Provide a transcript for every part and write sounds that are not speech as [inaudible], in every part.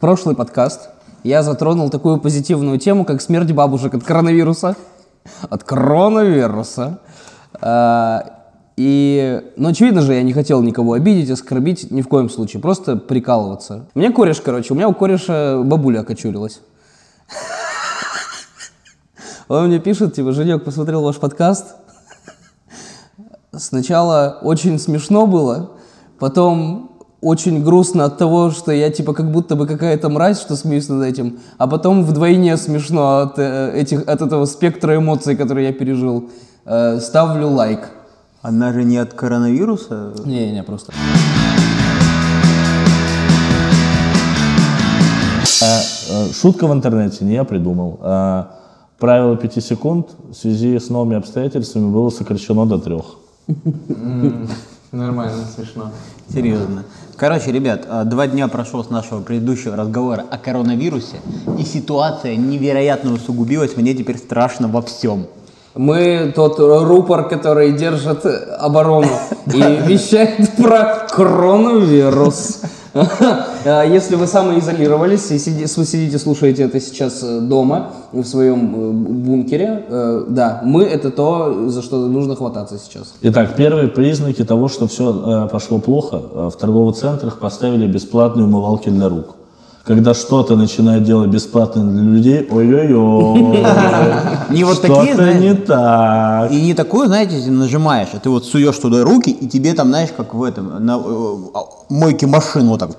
прошлый подкаст я затронул такую позитивную тему, как смерть бабушек от коронавируса. От коронавируса. А, И, ну, очевидно же, я не хотел никого обидеть, оскорбить, ни в коем случае, просто прикалываться. У меня кореш, короче, у меня у кореша бабуля окочурилась. Он мне пишет, типа, Женек, посмотрел ваш подкаст. Сначала очень смешно было, потом очень грустно от того, что я типа как будто бы какая-то мразь, что смеюсь над этим, а потом вдвойне смешно от, э, этих, от этого спектра эмоций, которые я пережил. Э, ставлю лайк. Она же не от коронавируса. Не-не, просто. Э, Шутка в интернете не я придумал. А Правило 5 секунд в связи с новыми обстоятельствами было сокращено до трех. [laughs] Нормально, смешно. Серьезно. Короче, ребят, а, два дня прошло с нашего предыдущего разговора о коронавирусе, и ситуация невероятно усугубилась. Мне теперь страшно во всем. Мы тот рупор, который держит оборону [laughs] и вещает про коронавирус. [laughs] А Если вы самоизолировались и сиди- вы сидите, слушаете это сейчас э, дома, в своем э, бункере, э, да, мы это то, за что нужно хвататься сейчас. Итак, первые признаки того, что все пошло плохо, в торговых центрах поставили бесплатные умывалки для рук. Когда что-то начинает делать бесплатно для людей, ой-ой-ой, Не вот что-то такие, не так. И не такую, знаете, нажимаешь, а ты вот суешь туда руки, и тебе там, знаешь, как в этом, на э, а, мойке машин вот так.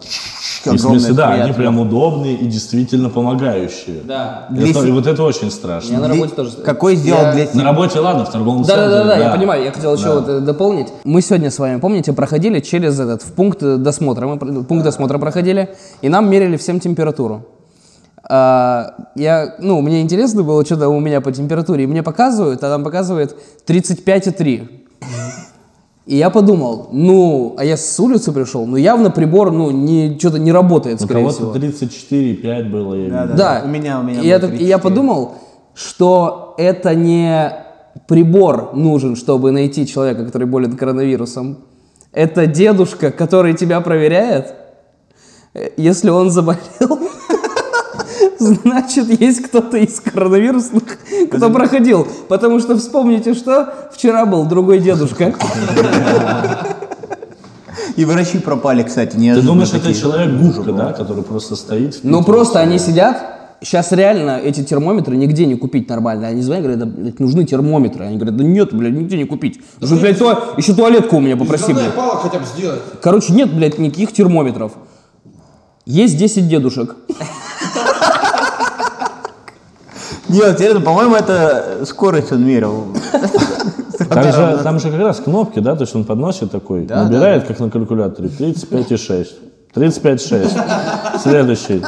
И в смысле, да, они прям удобные и действительно помогающие. Да. Это- и вот это очень страшно. Я на работе тоже. Какой сделал для На работе, ладно, в торговом Да, да, центре. да, да, я понимаю. Я хотел еще вот э, дополнить. Мы сегодня с вами, помните, проходили через этот в пункт э, досмотра. Мы пункт досмотра проходили, и нам мерили всем температуру. А, я, ну, мне интересно было, что там у меня по температуре. И мне показывают, а там показывает 35,3. И я подумал, ну, а я с улицы пришел, ну, явно прибор, ну, не, что-то не работает, У скорее кого-то всего. 34,5 было, я видел. Да. У меня- у меня и, я, так- и я 34. подумал, что это не прибор нужен, чтобы найти человека, который болен коронавирусом. Это дедушка, который тебя проверяет. Э, Если он заболел, [laughs] значит, есть кто-то из коронавирусных, кто проходил. Потому что вспомните, что вчера был другой дедушка. И врачи пропали, кстати, Ты неожиданно. думаешь, это такие. человек-губка, да, который просто стоит? Ну просто они сидят. Сейчас реально эти термометры нигде не купить нормально. Они звонят, говорят, да, блядь, нужны термометры. Они говорят, да нет, блядь, нигде не купить. Нужно, блядь, туа- еще туалетку у меня попроси, блядь. палок хотя бы сделать. Короче, нет, блядь, никаких термометров. Есть 10 дедушек. Нет, серьезно, по-моему, это скорость он мерил. Там же, там же как раз кнопки, да, то есть он подносит такой, Да, набирает, как на калькуляторе, 35,6. 35,6. Следующий.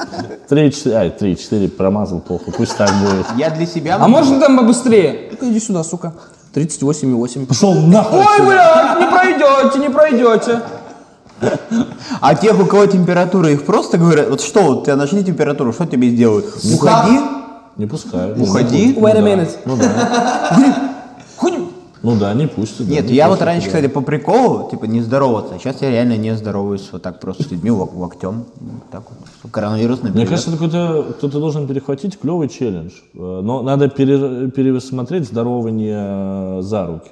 3, 4, ай, 3, 4 промазал, похуй, пусть так будет. Я для себя... А можно там побыстрее? Ну-ка, иди сюда, сука. 38,8. Пошел нахуй. Ой, блядь, не пройдете, не пройдете. А тех, у кого температура, их просто говорят, вот что, вот тебя нашли температуру, что тебе сделают? Уходи, Не пускай. уходи. Wait a minute. Ну да. [laughs] Ну да, не пустят. да, Нет, не я вот раньше, кстати, по приколу, типа, не здороваться. Сейчас я реально не здороваюсь вот так просто с людьми лок- локтем. Так вот. Коронавирусный Мне привет. кажется, это какой-то кто-то должен перехватить клевый челлендж. Э, Но надо пере- пересмотреть здорование э, за руки.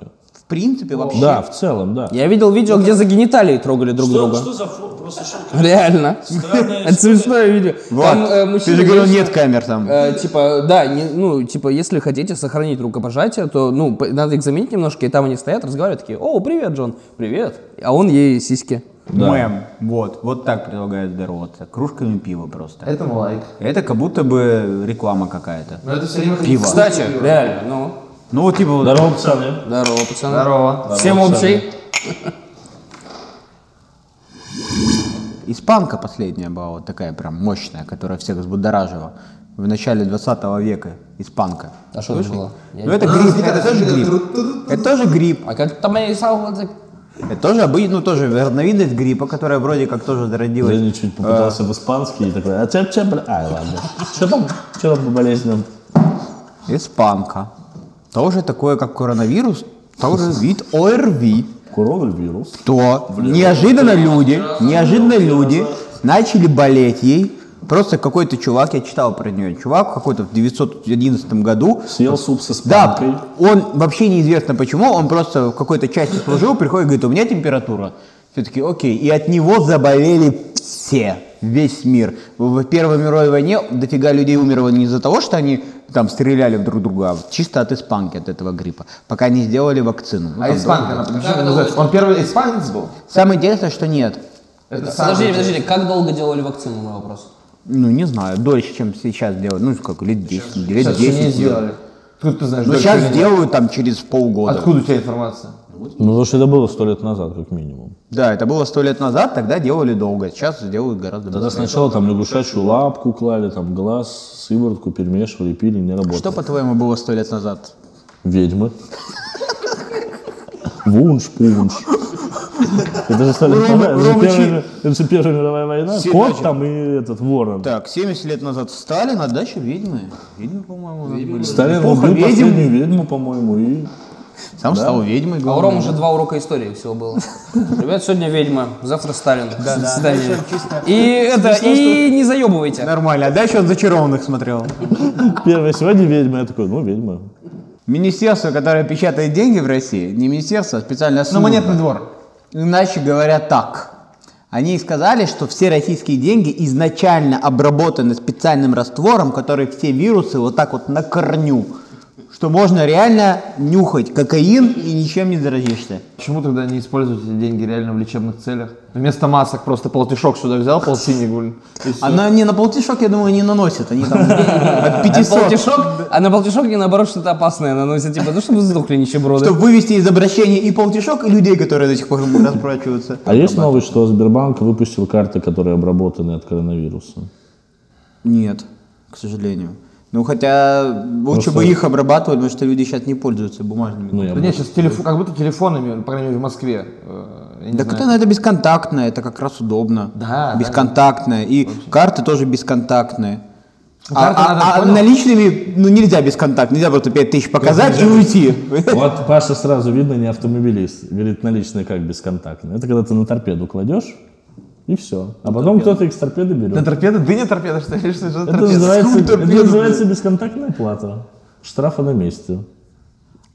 В принципе, вообще. Да, в целом, да. Я видел видео, где за гениталии трогали друг друга. за фо- просто что Реально. [laughs] Это смешное видео. Вот. Там, э, Ты мужчина же говорил, нет камер там. Э, типа, да, не- ну, типа, если хотите сохранить рукопожатие, то, ну, надо их заменить немножко, и там они стоят, разговаривают, такие, о, привет, Джон, привет. А он ей сиськи. Мэм. Вот, вот так предлагают здороваться. Кружками пива просто. Это, Это лайк. как будто бы реклама какая-то. Но это все время Пиво. Кстати, реально, ну, Ну, вот типа, вот Здорово, пацаны. здорово, пацаны. Здорово. Всем общий. испанка последняя была вот такая прям мощная, которая всех взбудоражила. В начале 20 века испанка. А что это было? Ну это грипп, это тоже грипп. Это тоже грипп. А как там я Это тоже обычно, ну тоже разновидность гриппа, которая вроде как тоже зародилась. Я чуть попытался в испанский и такой, а че, че, бля, ай, ладно. Что там, что там по болезням? Испанка. Тоже такое, как коронавирус, тоже вид ОРВИ. Коронавирус. То неожиданно люди, неожиданно люди начали болеть ей Просто какой-то чувак, я читал про нее, чувак какой-то в 911 году Съел суп со да, спанкой. он вообще неизвестно почему, он просто в какой-то части служил, приходит и говорит, у меня температура. Все таки окей. И от него заболели все, весь мир. В Первой мировой войне дофига людей умерло не из-за того, что они там стреляли в друг друга, а чисто от испанки, от этого гриппа, пока не сделали вакцину. Ну, А там испанка, она почему называется? Он первый испанец был? Самое интересное, что нет. Это Подождите, подождите, как долго делали вакцину, мой вопрос? Ну, не знаю, дольше, чем сейчас делают. Ну, сколько, лет 10, лет Сейчас 10 не делают. сделали. Откуда ты знаешь? Ну, сейчас сделают там через полгода. Откуда у тебя информация? Ну, потому что это было сто лет назад, как минимум. Да, это было сто лет назад, тогда делали долго, сейчас делают гораздо Тогда быстрее. сначала там лягушачью лапку клали, там глаз, сыворотку перемешивали, пили, не работало. Что, по-твоему, было сто лет назад? Ведьмы. Вунш, пунш. Это же, стали- это же первая, мировая война. Кот там и этот ворон. Так, 70 лет назад Сталин, а дальше ведьмы. Ведьмы, по-моему. Сталин убил последнюю ведьму, по-моему, и... Сам стал ведьмой. А у главное. Ром уже два урока истории всего было. Ребят, сегодня ведьма, завтра Сталин. До свидания. И это, и не заебывайте. Нормально, а дальше он зачарованных смотрел. Первая сегодня ведьма. Я такой, ну, ведьма. Министерство, которое печатает деньги в России, не министерство, а специальная Ну, служба. монетный двор. Иначе говоря так. Они сказали, что все российские деньги изначально обработаны специальным раствором, который все вирусы вот так вот на корню. Что можно реально нюхать кокаин и ничем не заразишься. Почему тогда не используют эти деньги реально в лечебных целях? Вместо масок просто полтишок сюда взял, полтинник, всё. Она не на полтишок, я думаю, не наносит. Они там [laughs] от 500. Полтишок, а на полтишок не наоборот что-то опасное наносят, типа, ну чтобы сдохли нищеброды. Чтобы вывести из обращения и полтишок, и людей, которые до сих пор расплачиваются. А есть новость, что Сбербанк выпустил карты, которые обработаны от коронавируса? Нет, к сожалению. Ну, хотя лучше Просто- бы их обрабатывали, потому что люди сейчас не пользуются бумажными. Ну, я Да нет, сейчас телефон, как будто телефонами, по крайней мере, в Москве. э, Так знаю. это надо бесконтактное, это как раз удобно. Да, да. Бесконтактное. И карты тоже бесконтактные. А, Карты а- надо, а понял? наличными, ну нельзя бесконтактно, нельзя просто 5000 показать и уйти. [laughs] Вот Паша сразу видно не автомобилист. Говорит, наличные как бесконтактные. Это когда ты на торпеду кладешь, и все. А потом кто-то их с торпеды берет. На торпеда? Ты не торпеда, что ли? Что Это торпеда? называется, это торпеду, называется бесконтактная плата. Штрафа на месте.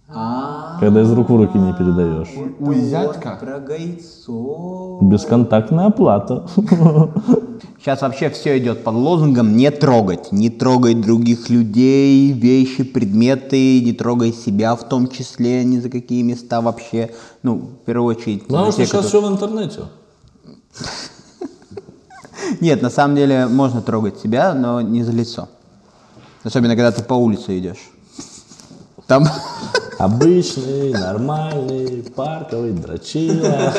Когда из рук в руки не передаешь. Узятка? Про гайцов. Бесконтактная оплата. [laughs] Сейчас вообще все идет под лозунгом не трогать. Не трогай других людей, вещи, предметы, не трогай себя в том числе, ни за какие места вообще. Ну, в первую очередь. Потому что сейчас все в интернете. Нет, на самом деле можно трогать себя, но не за лицо. Особенно, когда ты по улице идешь. Там... [laughs] Обычный, нормальный, парковый, дрочила.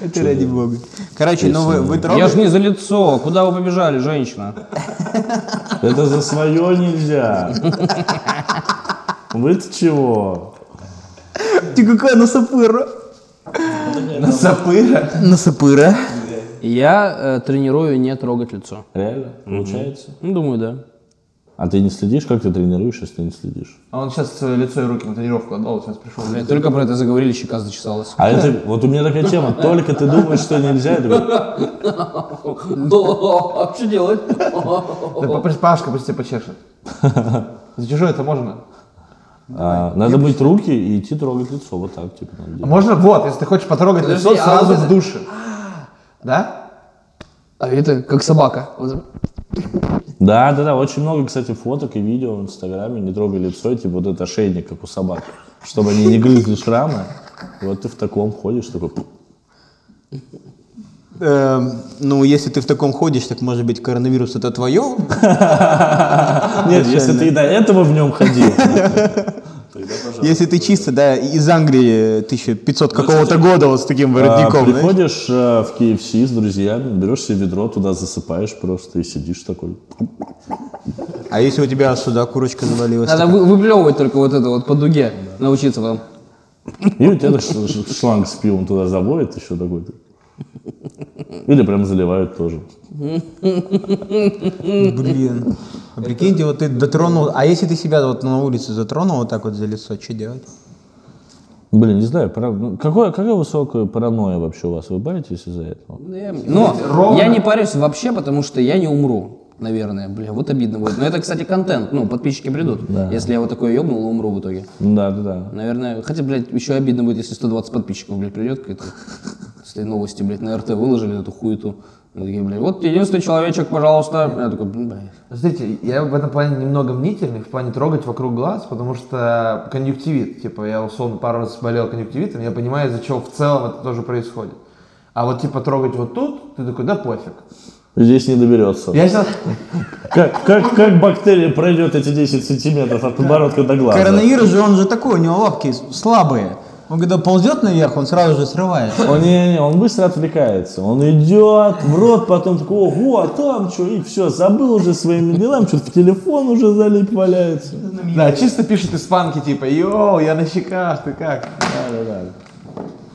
Это ради бога. Короче, ну вы, вы Я трогаете... ж не за лицо. Куда вы побежали, женщина? Это за свое нельзя. Вы-то чего? Ты какая насапыра? Насапыра? Насапыра. Я э, тренирую не трогать лицо. Реально? Получается? Ну, думаю, да. А ты не следишь? Как ты тренируешь, если ты не следишь? А он сейчас свое лицо и руки на тренировку отдал, сейчас пришел. Блядь, только про это заговорили, щека зачесалась. А это, вот у меня такая тема, только ты думаешь, что нельзя, я А что делать? Да Пашка пусть тебя почешет. За чужое это можно. а, надо мыть руки и идти трогать лицо, вот так, типа, надо А делать. можно, вот, если ты хочешь потрогать Подожди, лицо, а сразу вот в это- душе. Да? А это как собака. Да, да, да, очень много, кстати, фоток и видео в Инстаграме, не трогай лицо, типа вот это ошейник, как у собак, чтобы они не грызли шрамы. Вот ты в таком ходишь, такой. Эм, ну, если ты в таком ходишь, так может быть коронавирус это твое? [laughs] Нет, если ты и до этого в нем ходил. Если ты чисто, да, из Англии 1500 какого-то года вот с таким а, воротником. знаешь? Приходишь э, в KFC с друзьями, берешь себе ведро, туда засыпаешь просто и сидишь такой. А если у тебя сюда курочка завалилась? Надо вы- выплевывать только вот это вот по дуге. Научиться вам. И у тебя шланг с пивом туда заводит еще такой-то. Или прям заливают тоже. Блин. А прикиньте, вот ты дотронул, а если ты себя вот на улице затронул вот так вот за лицо, что делать? Блин, не знаю, пара- ну, какое, какая высокая паранойя вообще у вас? Вы боитесь из-за этого? Но я не парюсь вообще, потому что я не умру. Наверное, бля, вот обидно будет. Но это, кстати, контент. Ну, подписчики придут. Если я вот такой ёбнул, умру в итоге. Да, да, да. Наверное, хотя, блядь, еще обидно будет, если 120 подписчиков, блядь, придет какая-то этой новости, блядь, на РТ выложили эту хуету. Такие, блядь, вот единственный человечек, пожалуйста. Я такой, блядь. Смотрите, я в этом плане немного мнительный, в плане трогать вокруг глаз, потому что конъюнктивит, типа, я условно пару раз болел конъюнктивитом, я понимаю, из-за чего в целом это тоже происходит. А вот, типа, трогать вот тут, ты такой, да пофиг. Здесь не доберется. Я сейчас... Как, как, как бактерия пройдет эти 10 сантиметров от подбородка до глаза? Коронавирус же, он же такой, у него лапки слабые. Он когда ползет наверх, он сразу же срывается. Он, не, не, он быстро отвлекается. Он идет в рот, потом такой, ого, а там что? И все, забыл уже своими делами, что-то в телефон уже залип валяется. Да, чисто пишет испанки, типа, йоу, я на щеках, ты как?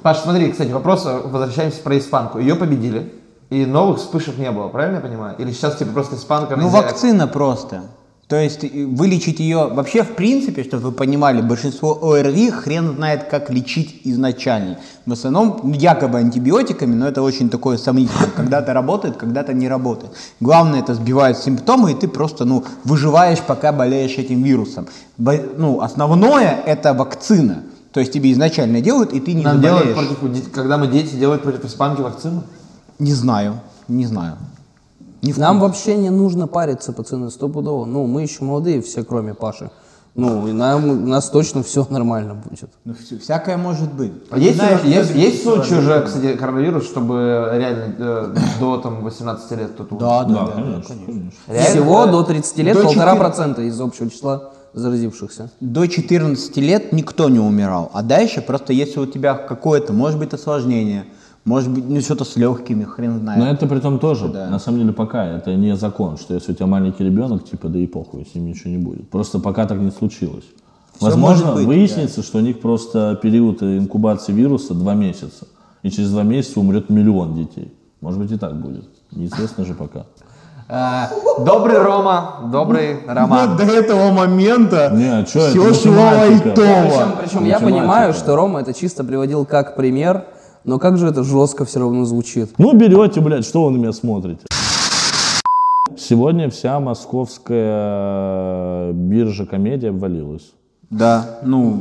Паш, смотри, кстати, вопрос, возвращаемся про испанку. Ее победили, и новых вспышек не было, правильно я понимаю? Или сейчас, типа, просто испанка... Ну, нельзя- вакцина просто. То есть и вылечить ее, вообще в принципе, чтобы вы понимали, большинство ОРВИ хрен знает, как лечить изначально. В основном якобы антибиотиками, но это очень такое сомнительное. Когда-то работает, когда-то не работает. Главное, это сбивает симптомы, и ты просто ну, выживаешь, пока болеешь этим вирусом. Ну, основное это вакцина. То есть тебе изначально делают, и ты не Нам заболеешь. делают против, когда мы дети делают против испанки вакцину? Не знаю, не знаю. Не в Нам вообще не нужно париться, пацаны, стопудово. Ну, мы еще молодые все, кроме Паши. Ну, и нам, у нас точно все нормально будет. Ну, всякое может быть. А есть, Знаешь, есть, есть случаи уже, кстати, коронавирус, чтобы реально э, до там, 18 лет кто-то умер? Да, да, Да, да. конечно, конечно. Реально? Всего до 30 лет До полтора 4. процента из общего числа заразившихся. До 14 лет никто не умирал. А дальше просто если у тебя какое-то, может быть, осложнение, может быть, ну что-то с легкими, хрен знает. Но это при том тоже, Да. на самом деле пока, это не закон, что если у тебя маленький ребенок, типа, да и похуй, с ним ничего не будет. Просто пока так не случилось. Всё Возможно, быть, выяснится, что у них просто период инкубации вируса два месяца. И через два месяца умрет миллион детей. Может быть и так будет. Неизвестно же пока. Э, добрый Рома, добрый Роман. до этого момента Не, а чё, все шло лайтово. Причем, причем я понимаю, что Рома это чисто приводил как пример, но как же это жестко все равно звучит. Ну, берете, блядь, что вы на меня смотрите? Сегодня вся московская биржа комедия обвалилась. Да, ну,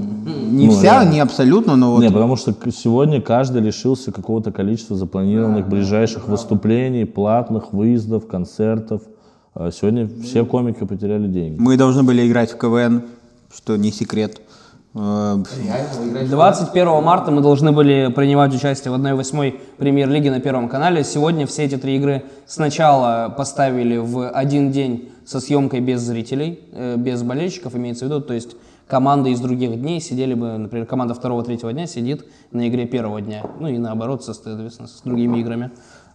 не Ну, вся, реально. не абсолютно, но вот Не, потому что сегодня каждый лишился какого-то количества запланированных ближайших выступлений, платных выездов, концертов. А Сегодня все комики потеряли деньги. мы должны были играть в КВН, что не секрет. Э, 21 марта мы должны были принимать участие в 1-8 премьер-лиги на Первом канале. Сегодня все эти три игры сначала поставили в один день со съемкой без зрителей, э, без болельщиков, имеется в виду, то есть команды из других дней сидели бы, например, команда второго-третьего дня сидит на игре первого дня, ну и наоборот, соответственно, с другими играми.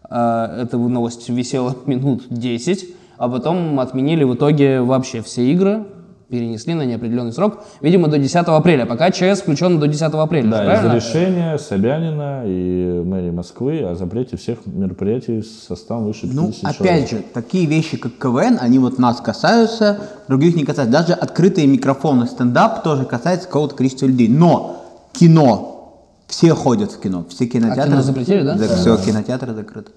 А, Эта новость висела [laughs] минут 10, а потом отменили в итоге вообще все игры, перенесли на неопределенный срок, видимо, до 10 апреля. Пока ЧС включен до 10 апреля, Да, правильно? из решения Собянина и мэрии Москвы о запрете всех мероприятий с составом выше 50 Ну, человек. опять же, такие вещи, как КВН, они вот нас касаются, других не касаются. Даже открытые микрофоны, стендап тоже касается какого-то количества людей. Но кино, все ходят в кино, все кинотеатры. А кино запретили, да? Все, кинотеатры закрыты.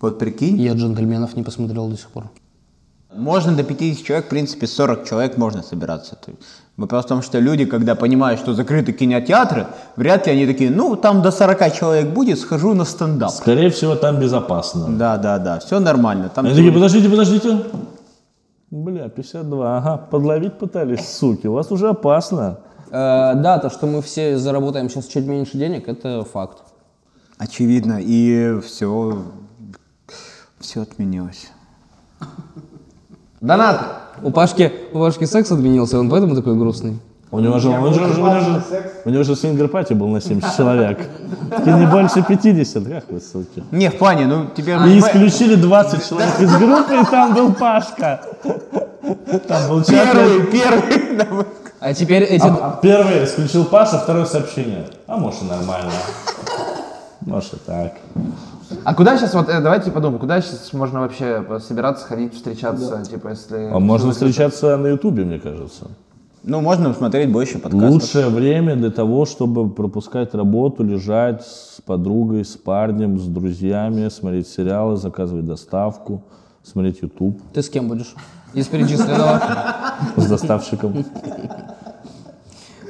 Вот прикинь. Я джентльменов не посмотрел до сих пор. Можно до 50 человек, в принципе, 40 человек можно собираться. То есть Вопрос в том, что люди, когда понимают, что закрыты кинотеатры, вряд ли они такие, ну, там до 40 человек будет, схожу на стендап. Скорее всего, там безопасно. Да, да, да, все нормально. Там Они такие, подождите, подождите. Бля, 52, ага, подловить пытались, суки, у вас уже опасно. Э, да, то, что мы все заработаем сейчас чуть меньше денег, это факт. Очевидно, и все, все отменилось. Донаты. У Пашки, у Пашки секс отменился, он поэтому такой грустный. У него же, он же, у него же, у него же свингер-пати был на 70 человек. Такие не больше 50, как вы, суки. Не, в плане, ну, теперь... И исключили 20 человек из группы, и там был Пашка. Там был. Первый, первый. А теперь эти... А Первый исключил Паша, второе сообщение. А может и нормально. Может и так. А куда сейчас, вот э, давайте подумаем, куда сейчас можно вообще собираться, ходить, встречаться, типа, если... А можно встречаться на Ютубе, мне кажется. Ну, можно смотреть больше подкастов. Лучшее время для того, чтобы пропускать работу, лежать с подругой, с парнем, с друзьями, смотреть сериалы, заказывать доставку, смотреть YouTube Ты с кем будешь? Из перечисленного. с доставщиком.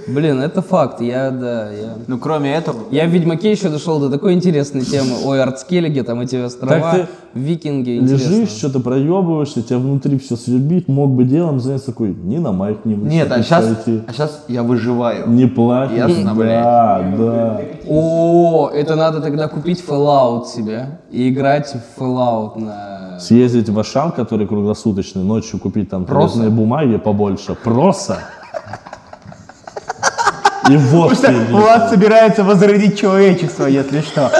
Блин, это факт. Я, да, я... Ну, кроме этого, Я в Ведьмаке еще дошел до такой интересной темы. Ой, Артскеллиге, там эти острова, Так викинги. Лежишь, интересно. что-то проебываешься, тебя внутри все свербит, мог бы делом заняться такой, не на майк не Нет, а сейчас, а сейчас я выживаю. не плакать. Ясно, да, да. О, это надо тогда купить Fallout себе и играть в Fallout на... Съездить в Ашан, который круглосуточный, ночью купить там Проса? бумаги побольше. Проса. И водки. Влад собирается возродить человечество, если что.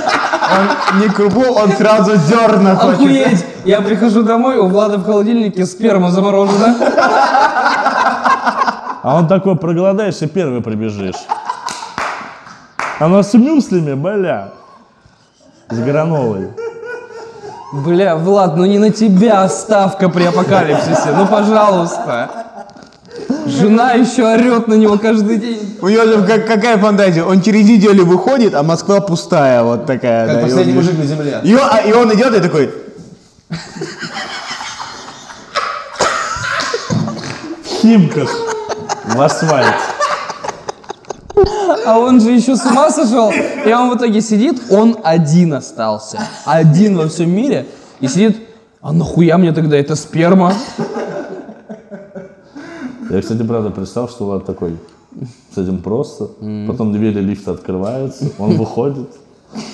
Он не крупу, он сразу зерна хочет. Охуеть! Я прихожу домой, у Влада в холодильнике сперма заморожена. А он такой, проголодаешься, первый прибежишь. Она с мюслями, бля. С грановой. Бля, Влад, ну не на тебя ставка при апокалипсисе, ну пожалуйста. Жена еще орет на него каждый день. У него же как- какая фантазия? Он через неделю выходит, а Москва пустая, вот такая. Как да, и последний он- мужик на земле. И он, а- и он идет и такой, В Химках. В асфальт. А он же еще с ума сошел. И он в итоге сидит, он один остался. Один во всем мире. И сидит, а нахуя мне тогда эта сперма? Я, кстати, правда представил, что Влад такой с этим просто. Потом двери лифта открываются, он выходит,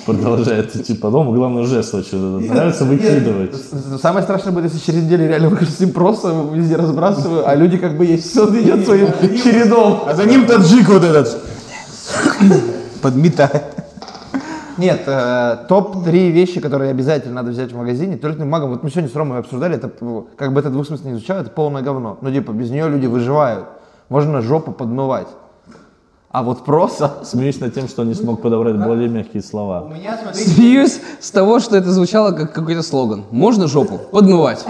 продолжает идти по дому. Главное, жест очень нравится выкидывать. Самое страшное будет, если через неделю реально выхожу с ним просто везде разбрасываю, а люди как бы есть, все идет своим чередом. а за ним таджик вот этот. Подметает. Нет, э, топ-3 вещи, которые обязательно надо взять в магазине. Туалетным магом, вот мы сегодня с Ромой обсуждали, это ну, как бы это двусмысленно не звучало, это полное говно. Ну, типа, без нее люди выживают. Можно жопу подмывать. А вот просто... [laughs] Смеюсь над тем, что не смог подобрать более мягкие слова. меня, смотрите, Смеюсь с того, что это звучало как какой-то слоган. Можно жопу подмывать?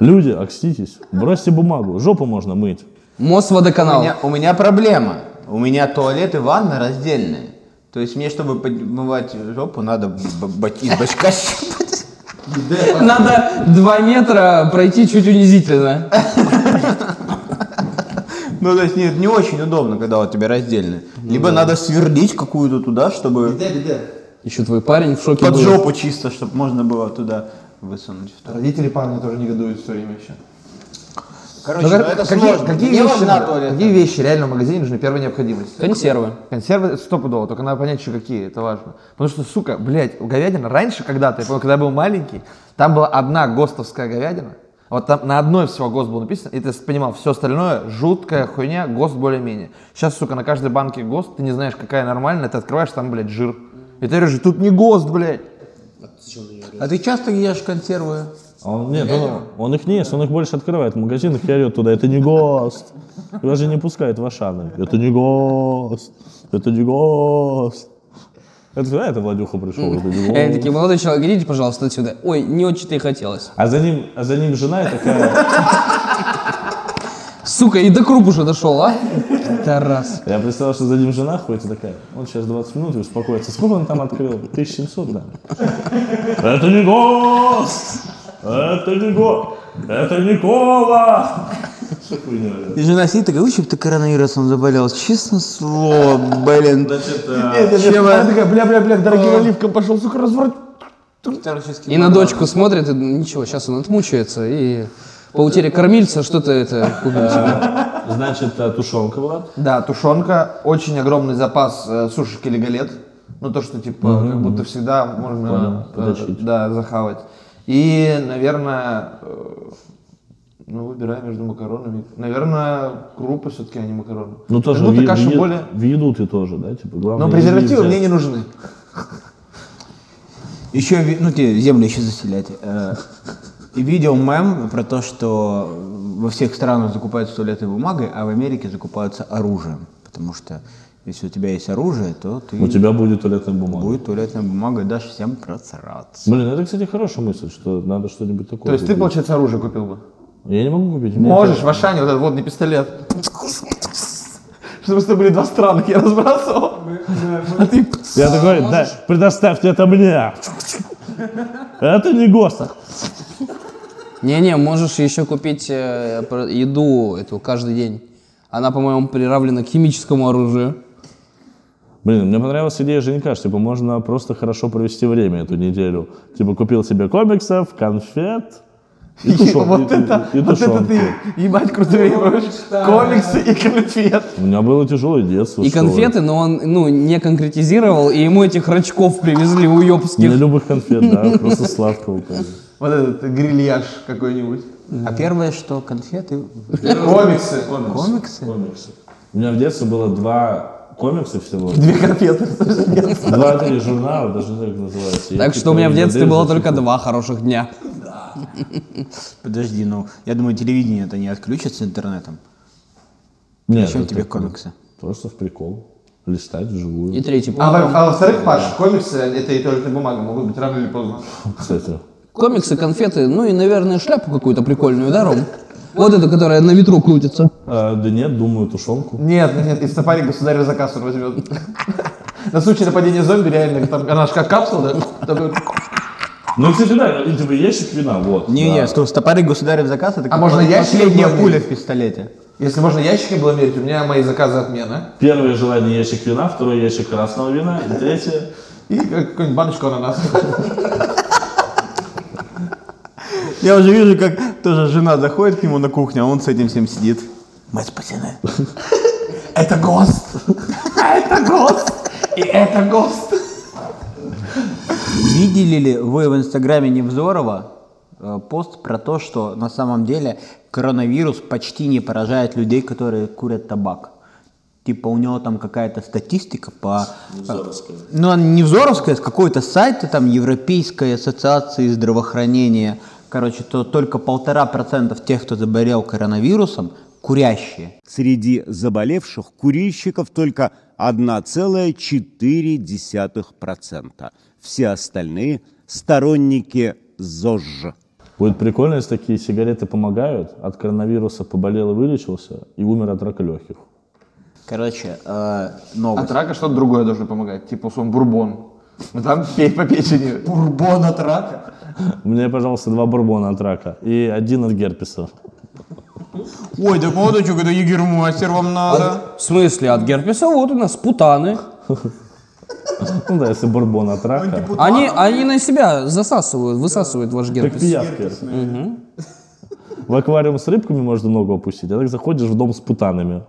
Люди, окститесь, бросьте бумагу, жопу можно мыть. у Мосводоканал. меня, у меня проблема. У меня туалет и ванна раздельные. То есть мне, чтобы подмывать жопу, надо из бачка щупать. Надо два метра пройти чуть унизительно. Ну, то есть нет, не очень удобно, когда у тебя раздельные. Либо надо сверлить какую-то туда, чтобы Еще твой парень в шоке под жопу чисто, чтобы можно было туда высунуть. Родители парня тоже негодуют все время еще. Короче, Ну, ну, как- это какие, сложно. какие вещи, туалетная. какие вещи реально в магазине нужны первой необходимости? Консервы. Консервы стопудово, только надо понять еще какие, это важно. Потому что, сука, блядь, говядина раньше когда-то, я помню, когда я был маленький, там была одна ГОСТовская говядина, вот там на одной всего ГОСТ был написан, и ты понимал, все остальное жуткая хуйня, ГОСТ более-менее. Сейчас, сука, на каждой банке ГОСТ, ты не знаешь, какая нормальная, ты открываешь, там, блядь, жир. И ты говоришь, тут не ГОСТ, блядь. А ты часто ешь консервы? А Он, нет, он, он их не ест, он их больше открывает в магазинах и орет туда, это не ГОСТ. Его же не пускают в Ашаны. Это не ГОСТ, это не ГОСТ. Это, а, это Владюха пришел, это не И они ГОСТ. такие, молодой человек, идите, пожалуйста, отсюда. Ой, не очень-то и хотелось. А за ним, а за ним жена и такая, Сука, и до круг уже дошел, а? Тарас. я представил, что за ним жена ходит и такая, он сейчас 20 минут и успокоится. Сколько он там открыл? 1700, да? Это не ГОСТ! Это не ГОСТ! Это не кола! И жена сидит такая, лучше бы ты коронавирусом заболел. Честно слово, блин. Значит, э, Она такая, бля-бля-бля, к дорогим оливкам пошел, сука, разворот. И на дочку смотрит, и ничего, сейчас он отмучается, и по утере кормильца что-то это купим себе. значит, э, тушенка, Влад. Да, тушенка, очень огромный запас э, сушек или галет. Ну, то, что, типа, как будто всегда можно э, да, захавать. И, наверное, э, ну, выбираю между макаронами. Наверное, крупы все-таки, а не макароны. Ну тоже Как будто в, каша в, более... в еду ты тоже, да? Типа, главное, Но презервативы мне не нужны. Еще, ну тебе землю еще заселять. Э, И видел мем про то, что во всех странах закупаются туалетной бумагой, а в Америке закупаются оружием. Потому что если у тебя есть оружие, то ты У тебя будет туалетная бумага. будет туалетная бумага и дашь всем просраться. Блин, это, кстати, хорошая мысль, что надо что-нибудь такое. То есть ты, купить. получается, оружие купил бы? Я не могу купить. Можешь, это- в Ашане вот этот водный пистолет. Чтобы это были два странных, я разбрасывал. А ты... Я такой, да, предоставьте это мне. Это не ГОСТ. Не-не, можешь еще купить э, еду эту каждый день. Она, по-моему, приравнена к химическому оружию. Блин, мне понравилась идея Женька, что типа, можно просто хорошо провести время эту неделю. Типа купил себе комиксов, конфет и, [laughs] тушен- Вот и- и- это, и вот это ты, ебать, крутые комиксы и конфет. У меня было тяжелое детство. И конфеты, но он ну, не конкретизировал, и ему этих рачков привезли у Не ёбских. любых конфет, да, просто сладкого. Вот этот грильяж какой-нибудь. А первое, что конфеты, Комиксы. комиксы. Комиксы. У меня в детстве было два комикса всего. Две конфеты. Два-три журнала, даже не знаю, как называется. Так типа что у меня в детстве было только два хороших дня. Подожди, ну, я думаю, телевидение это не отключат с интернетом. Нет, Зачем тебе комиксы? Просто в прикол. Листать вживую. И третий А, пункт. а во-вторых, Паш, комиксы это и туалетная бумага могут быть рано или поздно. Кстати. Комиксы, конфеты, ну и, наверное, шляпу какую-то прикольную, да, Ром? Вот эта, которая на ветру крутится. А, да нет, думаю, тушенку. Нет, нет, нет, из сапари государь заказ он возьмет. На случай нападения зомби реально, там, она же как капсула, да? Ну, кстати, да, типа ящик вина, вот. Не-не, да. что стопоры государев заказ, это как можно последняя пуля в пистолете. Если можно ящики было мерить, у меня мои заказы отмена. Первое желание ящик вина, второй ящик красного вина, и третье... И какую-нибудь баночку ананаса. Я уже вижу, как тоже жена заходит к нему на кухню, а он с этим всем сидит. Мы спасены. Это ГОСТ! Это ГОСТ! И это ГОСТ! Видели ли вы в инстаграме Невзорова э, пост про то, что на самом деле коронавирус почти не поражает людей, которые курят табак? Типа у него там какая-то статистика по... Ну, она не Взоровская, с какой-то сайта там Европейской ассоциации здравоохранения. Короче, то только полтора процентов тех, кто заболел коронавирусом, курящие. Среди заболевших курильщиков только 1,4%. Все остальные – сторонники ЗОЖ. Будет прикольно, если такие сигареты помогают, от коронавируса поболел и вылечился, и умер от рака легких. Короче, э, новость. От рака что-то другое должно помогать, типа условно бурбон. Ну там пей по печени. Бурбон от рака? Мне, пожалуйста, два бурбона от рака и один от герпеса. Ой, так вот, что, когда егермастер вам надо. В смысле, от герпеса вот у нас путаны. Ну да, если бурбон от рака. Они, они на себя засасывают, высасывают ваш Как герпес. пиявки. В аквариум с рыбками можно ногу опустить, а так заходишь в дом с путанами.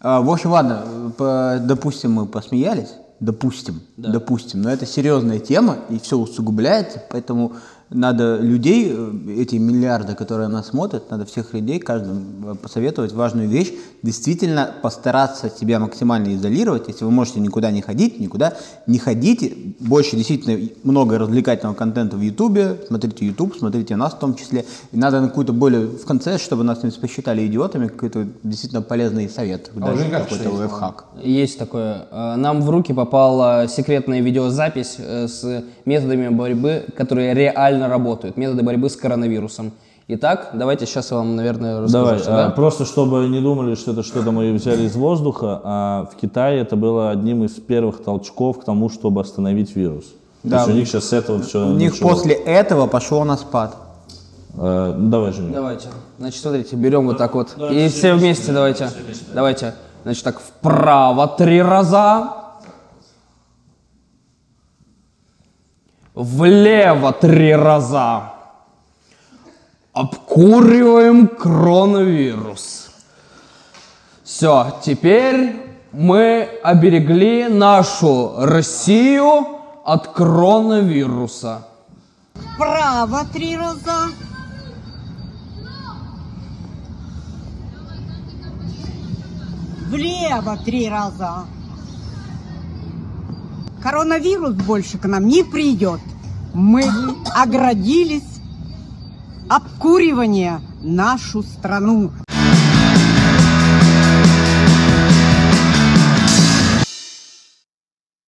А, в общем, ладно, по- допустим, мы посмеялись. Допустим, допустим, но это серьезная тема и все усугубляется, поэтому надо людей, э, эти миллиарды, которые нас смотрят, надо всех людей, каждому э, посоветовать важную вещь, действительно постараться себя максимально изолировать, если вы можете никуда не ходить, никуда не ходите, больше действительно много развлекательного контента в Ютубе, смотрите Ютуб, смотрите нас в том числе, и надо на какую-то более, в конце, чтобы нас не посчитали идиотами, какой-то действительно полезный совет, уже дать никак какой-то что есть, лайфхак. Есть такое. Э, Нам в руки попала секретная видеозапись с методами борьбы, которые реально работают. Методы борьбы с коронавирусом. Итак, давайте сейчас я вам, наверное, расскажу. Давай, сюда. а, просто чтобы не думали, что это что-то мы взяли из воздуха, а в Китае это было одним из первых толчков к тому, чтобы остановить вирус. Да. То есть у них сейчас с этого все У них после этого пошло на спад. ну, давай, Женя. Давайте. Значит, смотрите, берем вот так вот. И все вместе давайте. Давайте. Значит, так вправо три раза. Влево три раза. Обкуриваем коронавирус. Все, теперь мы оберегли нашу Россию от коронавируса. Вправо три раза. Влево три раза. Коронавирус больше к нам не придет. Мы оградились обкуривание нашу страну.